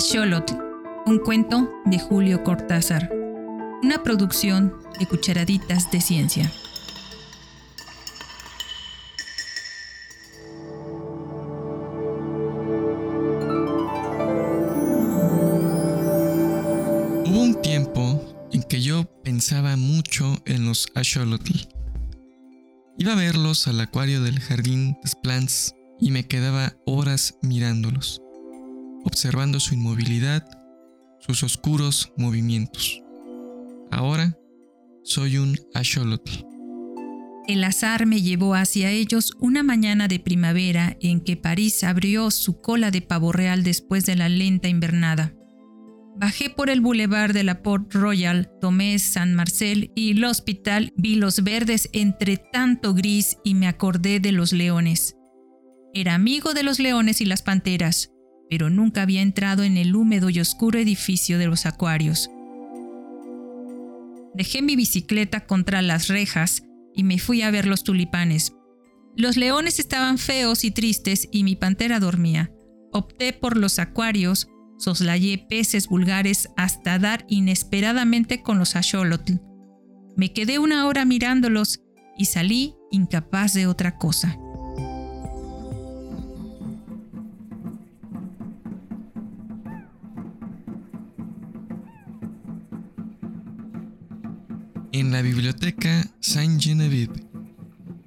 Axolotl, un cuento de Julio Cortázar, una producción de Cucharaditas de Ciencia. Hubo un tiempo en que yo pensaba mucho en los axolotl. Iba a verlos al acuario del jardín Plantes y me quedaba horas mirándolos, observando su inmovilidad, sus oscuros movimientos. Ahora soy un axolotl. El azar me llevó hacia ellos una mañana de primavera en que París abrió su cola de pavo real después de la lenta invernada. Bajé por el boulevard de la Port Royal, tomé San Marcel y el hospital, vi los verdes entre tanto gris y me acordé de los leones. Era amigo de los leones y las panteras, pero nunca había entrado en el húmedo y oscuro edificio de los acuarios. Dejé mi bicicleta contra las rejas y me fui a ver los tulipanes. Los leones estaban feos y tristes y mi pantera dormía. Opté por los acuarios, soslayé peces vulgares hasta dar inesperadamente con los axolotl. Me quedé una hora mirándolos y salí incapaz de otra cosa. En la biblioteca Saint-Geneviève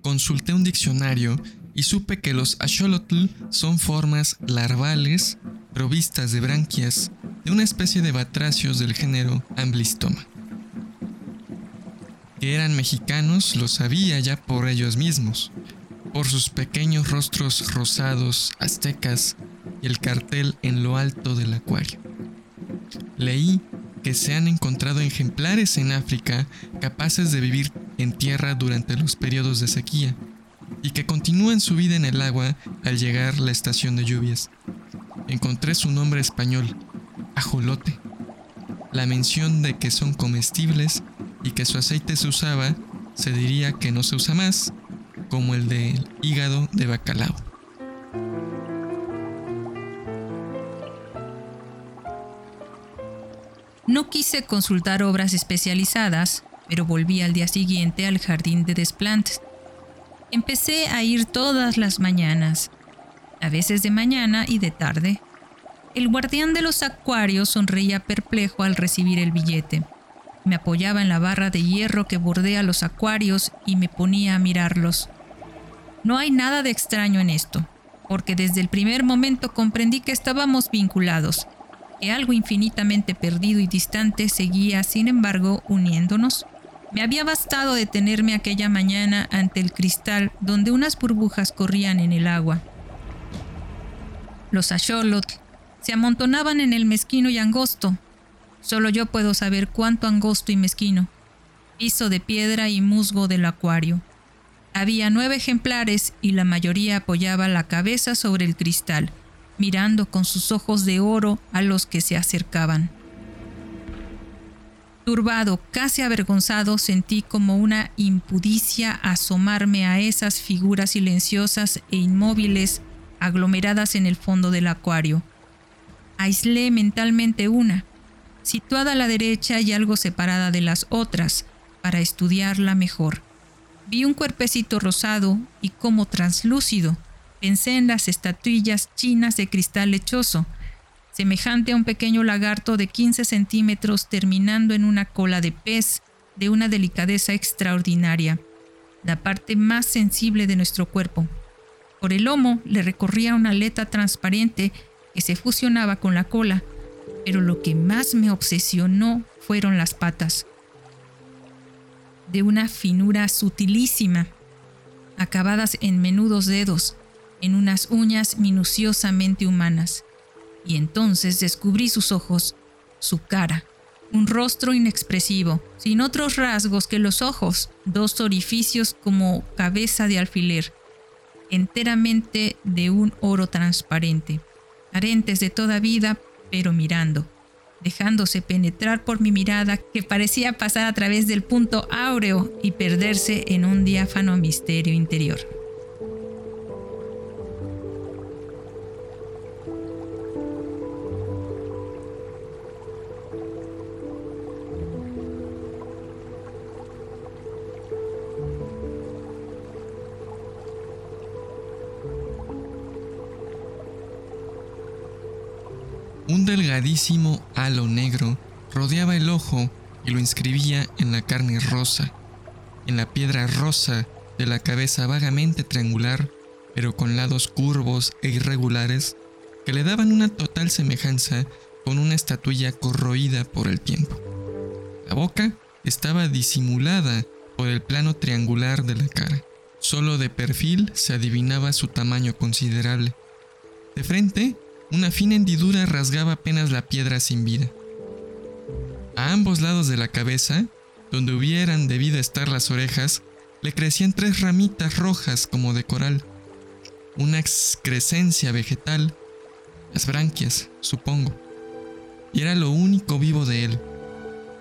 consulté un diccionario y supe que los axolotl son formas larvales provistas de branquias de una especie de batracios del género Amblystoma. Que eran mexicanos lo sabía ya por ellos mismos, por sus pequeños rostros rosados aztecas y el cartel en lo alto del acuario. Leí que se han encontrado ejemplares en África capaces de vivir en tierra durante los periodos de sequía y que continúan su vida en el agua al llegar la estación de lluvias. Encontré su nombre español, ajolote. La mención de que son comestibles y que su aceite se usaba se diría que no se usa más, como el del hígado de bacalao. No quise consultar obras especializadas, pero volví al día siguiente al jardín de Desplantes. Empecé a ir todas las mañanas, a veces de mañana y de tarde. El guardián de los acuarios sonreía perplejo al recibir el billete. Me apoyaba en la barra de hierro que bordea los acuarios y me ponía a mirarlos. No hay nada de extraño en esto, porque desde el primer momento comprendí que estábamos vinculados algo infinitamente perdido y distante seguía, sin embargo, uniéndonos. Me había bastado detenerme aquella mañana ante el cristal donde unas burbujas corrían en el agua. Los axolotl se amontonaban en el mezquino y angosto. Solo yo puedo saber cuánto angosto y mezquino. Piso de piedra y musgo del acuario. Había nueve ejemplares y la mayoría apoyaba la cabeza sobre el cristal mirando con sus ojos de oro a los que se acercaban. Turbado, casi avergonzado, sentí como una impudicia asomarme a esas figuras silenciosas e inmóviles aglomeradas en el fondo del acuario. Aislé mentalmente una, situada a la derecha y algo separada de las otras, para estudiarla mejor. Vi un cuerpecito rosado y como translúcido, Pensé en las estatuillas chinas de cristal lechoso, semejante a un pequeño lagarto de 15 centímetros terminando en una cola de pez de una delicadeza extraordinaria, la parte más sensible de nuestro cuerpo. Por el lomo le recorría una aleta transparente que se fusionaba con la cola, pero lo que más me obsesionó fueron las patas. De una finura sutilísima, acabadas en menudos dedos, en unas uñas minuciosamente humanas, y entonces descubrí sus ojos, su cara, un rostro inexpresivo, sin otros rasgos que los ojos, dos orificios como cabeza de alfiler, enteramente de un oro transparente, carentes de toda vida, pero mirando, dejándose penetrar por mi mirada que parecía pasar a través del punto áureo y perderse en un diáfano misterio interior. Delgadísimo halo negro rodeaba el ojo y lo inscribía en la carne rosa, en la piedra rosa de la cabeza vagamente triangular, pero con lados curvos e irregulares que le daban una total semejanza con una estatuilla corroída por el tiempo. La boca estaba disimulada por el plano triangular de la cara. Solo de perfil se adivinaba su tamaño considerable. De frente, una fina hendidura rasgaba apenas la piedra sin vida. A ambos lados de la cabeza, donde hubieran debido estar las orejas, le crecían tres ramitas rojas como de coral. Una excrescencia vegetal, las branquias, supongo. Y era lo único vivo de él.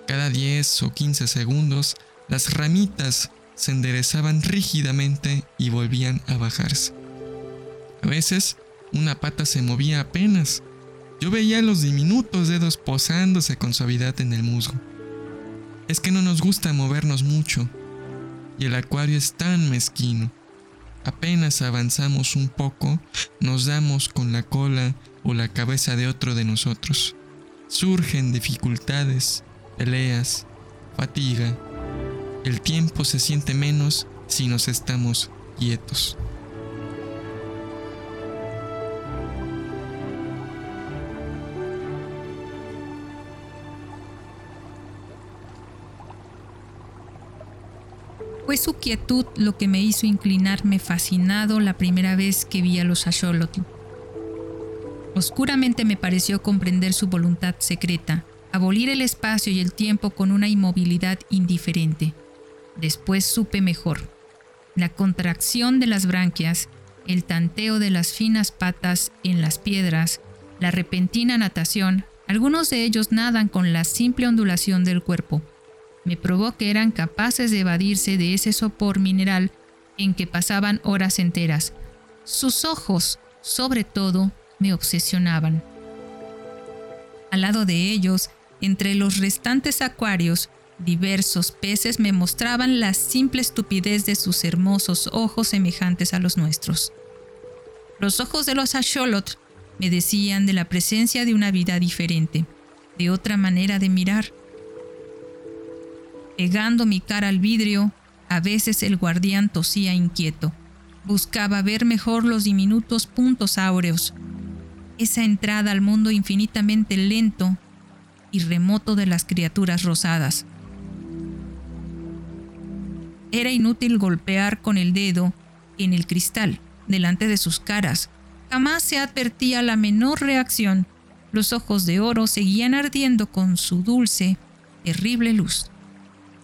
Cada 10 o 15 segundos, las ramitas se enderezaban rígidamente y volvían a bajarse. A veces, una pata se movía apenas yo veía los diminutos dedos posándose con suavidad en el musgo. Es que no nos gusta movernos mucho, y el acuario es tan mezquino. Apenas avanzamos un poco, nos damos con la cola o la cabeza de otro de nosotros. Surgen dificultades, peleas, fatiga. El tiempo se siente menos si nos estamos quietos. Su quietud lo que me hizo inclinarme fascinado la primera vez que vi a los Asholotl. Oscuramente me pareció comprender su voluntad secreta, abolir el espacio y el tiempo con una inmovilidad indiferente. Después supe mejor. La contracción de las branquias, el tanteo de las finas patas en las piedras, la repentina natación, algunos de ellos nadan con la simple ondulación del cuerpo, me probó que eran capaces de evadirse de ese sopor mineral en que pasaban horas enteras. Sus ojos, sobre todo, me obsesionaban. Al lado de ellos, entre los restantes acuarios, diversos peces me mostraban la simple estupidez de sus hermosos ojos semejantes a los nuestros. Los ojos de los Asholot me decían de la presencia de una vida diferente, de otra manera de mirar, Pegando mi cara al vidrio, a veces el guardián tosía inquieto. Buscaba ver mejor los diminutos puntos áureos, esa entrada al mundo infinitamente lento y remoto de las criaturas rosadas. Era inútil golpear con el dedo en el cristal delante de sus caras. Jamás se advertía la menor reacción. Los ojos de oro seguían ardiendo con su dulce, terrible luz.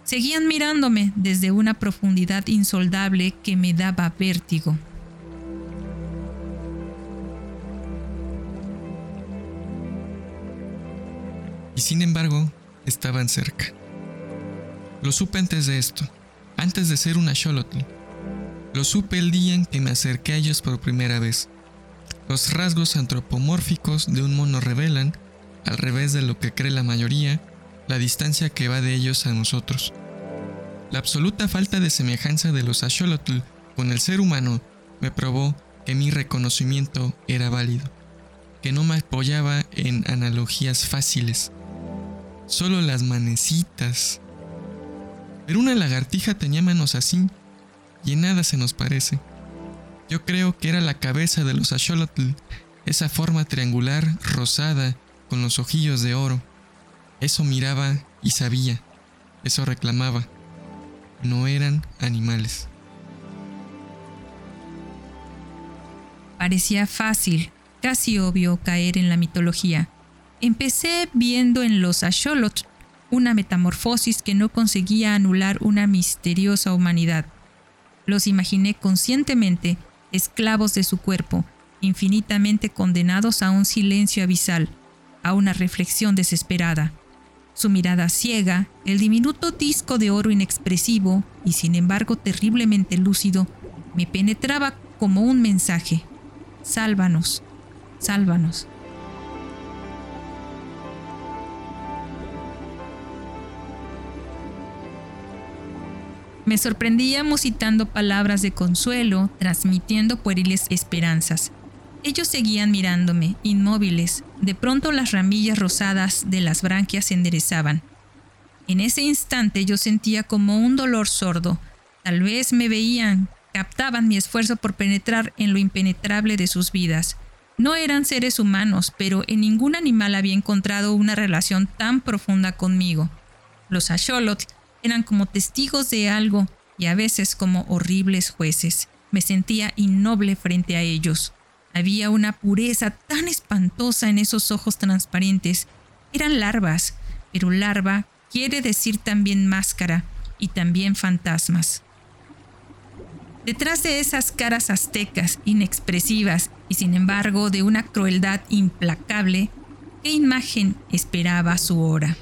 Seguían mirándome desde una profundidad insoldable que me daba vértigo. Y sin embargo, estaban cerca. Lo supe antes de esto, antes de ser una Xolotl. Lo supe el día en que me acerqué a ellos por primera vez. Los rasgos antropomórficos de un mono revelan, al revés de lo que cree la mayoría, la distancia que va de ellos a nosotros. La absoluta falta de semejanza de los Asholotl con el ser humano me probó que mi reconocimiento era válido, que no me apoyaba en analogías fáciles, solo las manecitas. Pero una lagartija tenía manos así, y en nada se nos parece. Yo creo que era la cabeza de los Asholotl, esa forma triangular rosada con los ojillos de oro. Eso miraba y sabía, eso reclamaba no eran animales. Parecía fácil, casi obvio caer en la mitología. Empecé viendo en los Asholot una metamorfosis que no conseguía anular una misteriosa humanidad. Los imaginé conscientemente esclavos de su cuerpo, infinitamente condenados a un silencio abisal, a una reflexión desesperada su mirada ciega, el diminuto disco de oro inexpresivo y sin embargo terriblemente lúcido, me penetraba como un mensaje. Sálvanos, sálvanos. Me sorprendía musitando palabras de consuelo, transmitiendo pueriles esperanzas. Ellos seguían mirándome, inmóviles. De pronto las ramillas rosadas de las branquias se enderezaban. En ese instante yo sentía como un dolor sordo. Tal vez me veían, captaban mi esfuerzo por penetrar en lo impenetrable de sus vidas. No eran seres humanos, pero en ningún animal había encontrado una relación tan profunda conmigo. Los Asholot eran como testigos de algo y a veces como horribles jueces. Me sentía innoble frente a ellos. Había una pureza tan espantosa en esos ojos transparentes. Eran larvas, pero larva quiere decir también máscara y también fantasmas. Detrás de esas caras aztecas, inexpresivas y sin embargo de una crueldad implacable, ¿qué imagen esperaba su hora?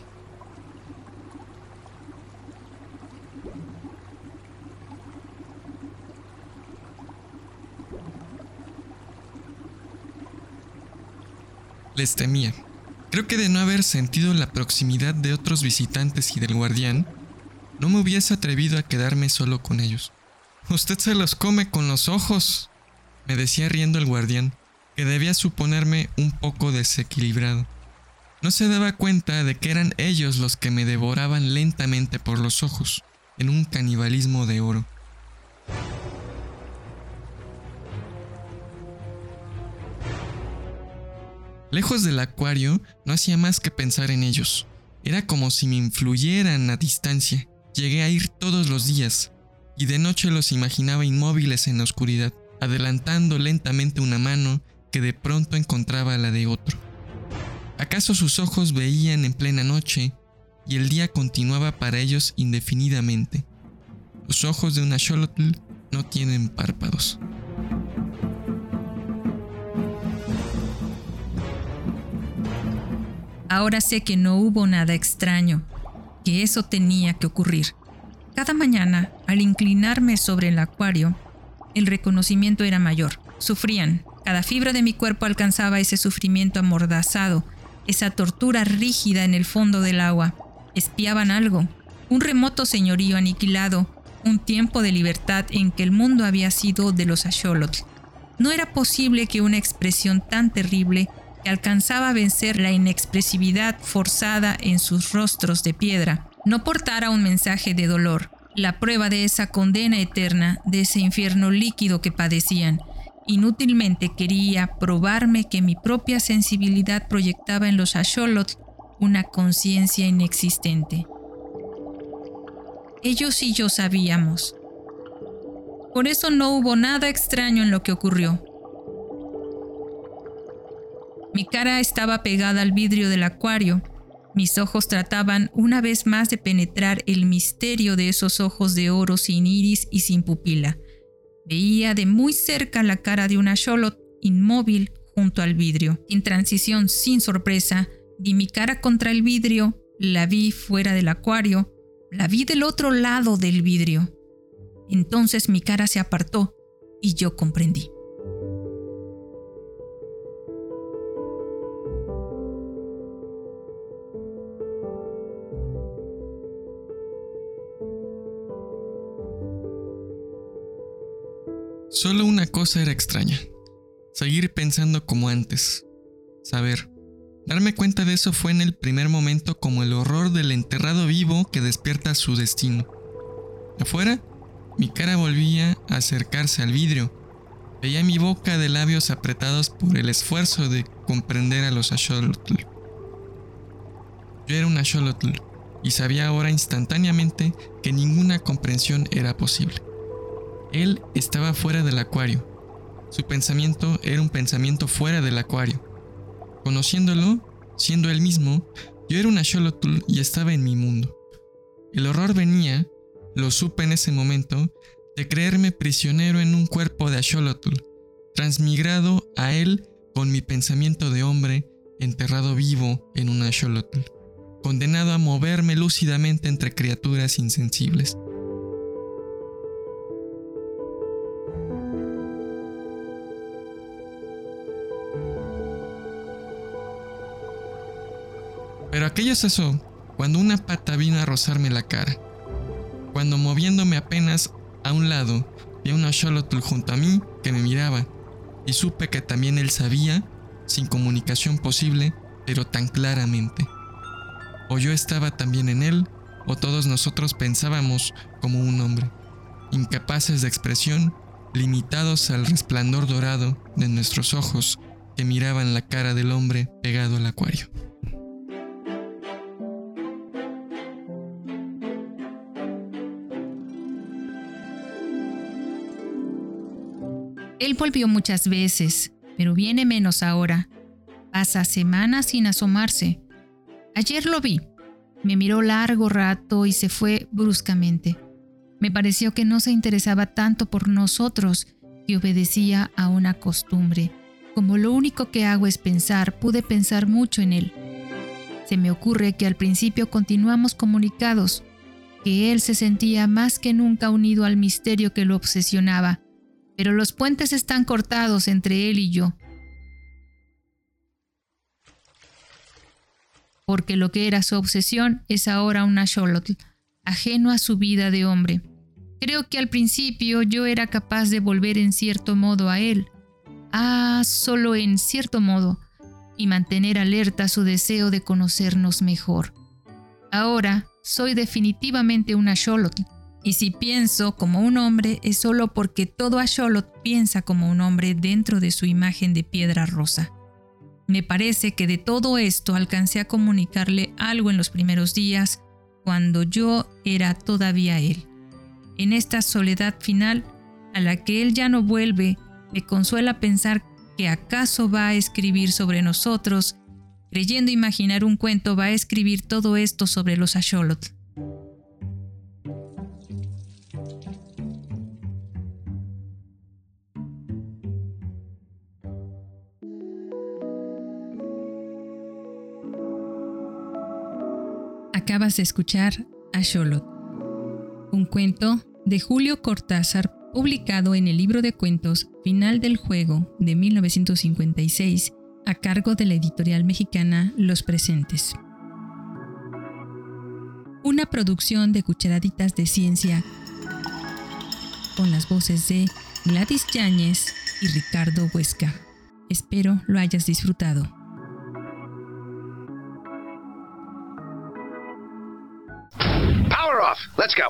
Les temía. Creo que de no haber sentido la proximidad de otros visitantes y del guardián, no me hubiese atrevido a quedarme solo con ellos. Usted se los come con los ojos, me decía riendo el guardián, que debía suponerme un poco desequilibrado. No se daba cuenta de que eran ellos los que me devoraban lentamente por los ojos, en un canibalismo de oro. Lejos del acuario, no hacía más que pensar en ellos. Era como si me influyeran a distancia. Llegué a ir todos los días, y de noche los imaginaba inmóviles en la oscuridad, adelantando lentamente una mano que de pronto encontraba la de otro. ¿Acaso sus ojos veían en plena noche y el día continuaba para ellos indefinidamente? Los ojos de una Xolotl no tienen párpados. Ahora sé que no hubo nada extraño, que eso tenía que ocurrir. Cada mañana, al inclinarme sobre el acuario, el reconocimiento era mayor. Sufrían. Cada fibra de mi cuerpo alcanzaba ese sufrimiento amordazado, esa tortura rígida en el fondo del agua. Espiaban algo, un remoto señorío aniquilado, un tiempo de libertad en que el mundo había sido de los Asholot. No era posible que una expresión tan terrible alcanzaba a vencer la inexpresividad forzada en sus rostros de piedra, no portara un mensaje de dolor, la prueba de esa condena eterna, de ese infierno líquido que padecían. Inútilmente quería probarme que mi propia sensibilidad proyectaba en los Asholot una conciencia inexistente. Ellos y yo sabíamos. Por eso no hubo nada extraño en lo que ocurrió. Mi cara estaba pegada al vidrio del acuario. Mis ojos trataban una vez más de penetrar el misterio de esos ojos de oro sin iris y sin pupila. Veía de muy cerca la cara de una Charlotte inmóvil junto al vidrio. En transición, sin sorpresa, di mi cara contra el vidrio, la vi fuera del acuario, la vi del otro lado del vidrio. Entonces mi cara se apartó y yo comprendí. Solo una cosa era extraña. Seguir pensando como antes. Saber. Darme cuenta de eso fue en el primer momento como el horror del enterrado vivo que despierta su destino. Afuera, mi cara volvía a acercarse al vidrio. Veía mi boca de labios apretados por el esfuerzo de comprender a los Asholotl. Yo era un Asholotl y sabía ahora instantáneamente que ninguna comprensión era posible. Él estaba fuera del acuario. Su pensamiento era un pensamiento fuera del acuario. Conociéndolo, siendo él mismo, yo era una Xolotl y estaba en mi mundo. El horror venía, lo supe en ese momento, de creerme prisionero en un cuerpo de Axolotl, transmigrado a él con mi pensamiento de hombre enterrado vivo en un Axolotl, condenado a moverme lúcidamente entre criaturas insensibles. Aquello cesó cuando una pata vino a rozarme la cara. Cuando moviéndome apenas a un lado, vi a una Xolotl junto a mí que me miraba. y supe que también él sabía, sin comunicación posible, pero tan claramente. O yo estaba también en él, o todos nosotros pensábamos como un hombre, incapaces de expresión, limitados al resplandor dorado de nuestros ojos que miraban la cara del hombre pegado al acuario. Él volvió muchas veces, pero viene menos ahora. Pasa semanas sin asomarse. Ayer lo vi. Me miró largo rato y se fue bruscamente. Me pareció que no se interesaba tanto por nosotros, que obedecía a una costumbre. Como lo único que hago es pensar, pude pensar mucho en él. Se me ocurre que al principio continuamos comunicados, que él se sentía más que nunca unido al misterio que lo obsesionaba, pero los puentes están cortados entre él y yo. Porque lo que era su obsesión es ahora una Charlotte, ajeno a su vida de hombre. Creo que al principio yo era capaz de volver en cierto modo a él, ah, solo en cierto modo, y mantener alerta su deseo de conocernos mejor. Ahora soy definitivamente una Charlotte, y si pienso como un hombre es solo porque todo Asholot piensa como un hombre dentro de su imagen de piedra rosa. Me parece que de todo esto alcancé a comunicarle algo en los primeros días, cuando yo era todavía él. En esta soledad final, a la que él ya no vuelve, me consuela pensar que acaso va a escribir sobre nosotros, creyendo imaginar un cuento va a escribir todo esto sobre los Asholot. Acabas de escuchar a Sholot, un cuento de Julio Cortázar publicado en el libro de cuentos Final del Juego de 1956 a cargo de la editorial mexicana Los Presentes. Una producción de Cucharaditas de Ciencia con las voces de Gladys Yáñez y Ricardo Huesca. Espero lo hayas disfrutado. Let's go.